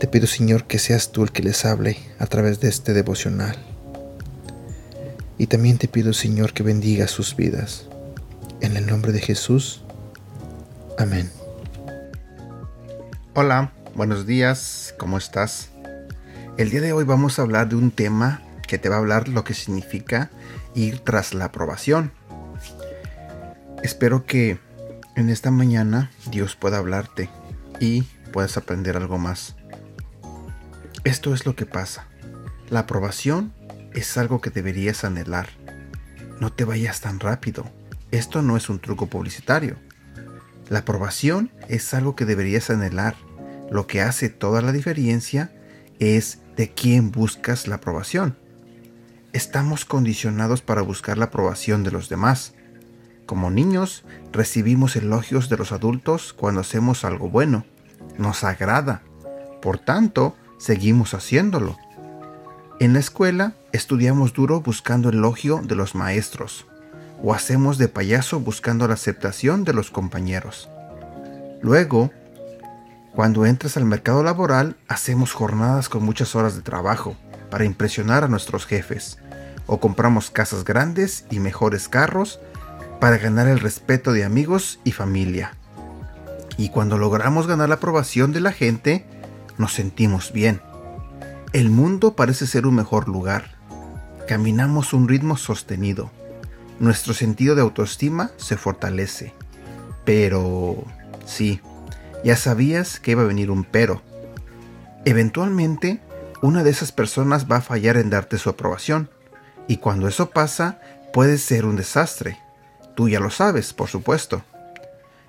Te pido, Señor, que seas tú el que les hable a través de este devocional. Y también te pido, Señor, que bendiga sus vidas. En el nombre de Jesús. Amén. Hola, buenos días, ¿cómo estás? El día de hoy vamos a hablar de un tema que te va a hablar lo que significa ir tras la aprobación. Espero que en esta mañana Dios pueda hablarte y puedas aprender algo más. Esto es lo que pasa. La aprobación es algo que deberías anhelar. No te vayas tan rápido. Esto no es un truco publicitario. La aprobación es algo que deberías anhelar. Lo que hace toda la diferencia es de quién buscas la aprobación estamos condicionados para buscar la aprobación de los demás. Como niños, recibimos elogios de los adultos cuando hacemos algo bueno. Nos agrada. Por tanto, seguimos haciéndolo. En la escuela, estudiamos duro buscando elogio de los maestros, o hacemos de payaso buscando la aceptación de los compañeros. Luego, cuando entras al mercado laboral, hacemos jornadas con muchas horas de trabajo para impresionar a nuestros jefes, o compramos casas grandes y mejores carros para ganar el respeto de amigos y familia. Y cuando logramos ganar la aprobación de la gente, nos sentimos bien. El mundo parece ser un mejor lugar. Caminamos un ritmo sostenido. Nuestro sentido de autoestima se fortalece. Pero... sí, ya sabías que iba a venir un pero. Eventualmente, una de esas personas va a fallar en darte su aprobación. Y cuando eso pasa, puede ser un desastre. Tú ya lo sabes, por supuesto.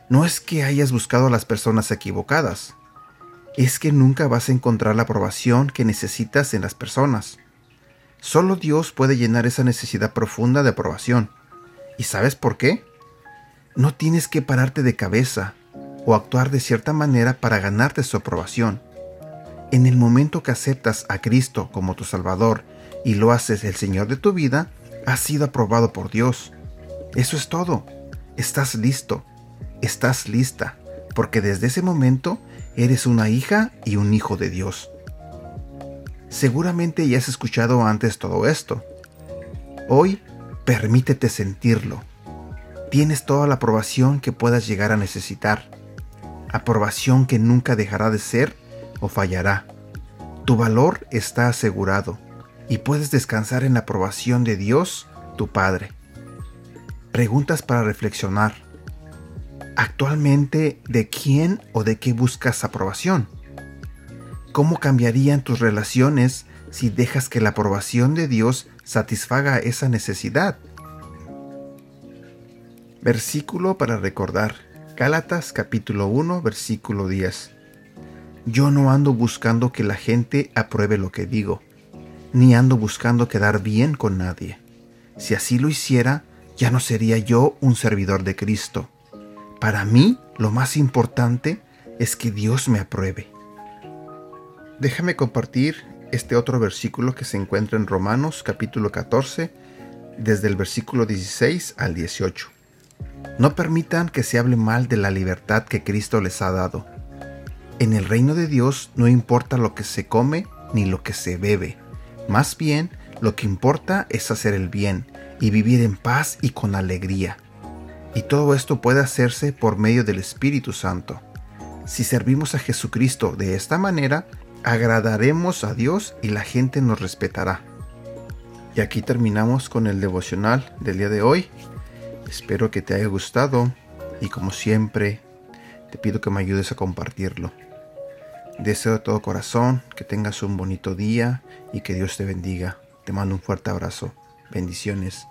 No es que hayas buscado a las personas equivocadas. Es que nunca vas a encontrar la aprobación que necesitas en las personas. Solo Dios puede llenar esa necesidad profunda de aprobación. ¿Y sabes por qué? No tienes que pararte de cabeza o actuar de cierta manera para ganarte su aprobación. En el momento que aceptas a Cristo como tu Salvador y lo haces el Señor de tu vida, has sido aprobado por Dios. Eso es todo. Estás listo. Estás lista. Porque desde ese momento eres una hija y un hijo de Dios. Seguramente ya has escuchado antes todo esto. Hoy permítete sentirlo. Tienes toda la aprobación que puedas llegar a necesitar. Aprobación que nunca dejará de ser o fallará. Tu valor está asegurado y puedes descansar en la aprobación de Dios, tu Padre. Preguntas para reflexionar. Actualmente, ¿de quién o de qué buscas aprobación? ¿Cómo cambiarían tus relaciones si dejas que la aprobación de Dios satisfaga esa necesidad? Versículo para recordar. Gálatas capítulo 1 versículo 10. Yo no ando buscando que la gente apruebe lo que digo ni ando buscando quedar bien con nadie. Si así lo hiciera, ya no sería yo un servidor de Cristo. Para mí, lo más importante es que Dios me apruebe. Déjame compartir este otro versículo que se encuentra en Romanos capítulo 14, desde el versículo 16 al 18. No permitan que se hable mal de la libertad que Cristo les ha dado. En el reino de Dios no importa lo que se come ni lo que se bebe más bien, lo que importa es hacer el bien y vivir en paz y con alegría. Y todo esto puede hacerse por medio del Espíritu Santo. Si servimos a Jesucristo de esta manera, agradaremos a Dios y la gente nos respetará. Y aquí terminamos con el devocional del día de hoy. Espero que te haya gustado y como siempre, te pido que me ayudes a compartirlo. Deseo de todo corazón que tengas un bonito día y que Dios te bendiga. Te mando un fuerte abrazo. Bendiciones.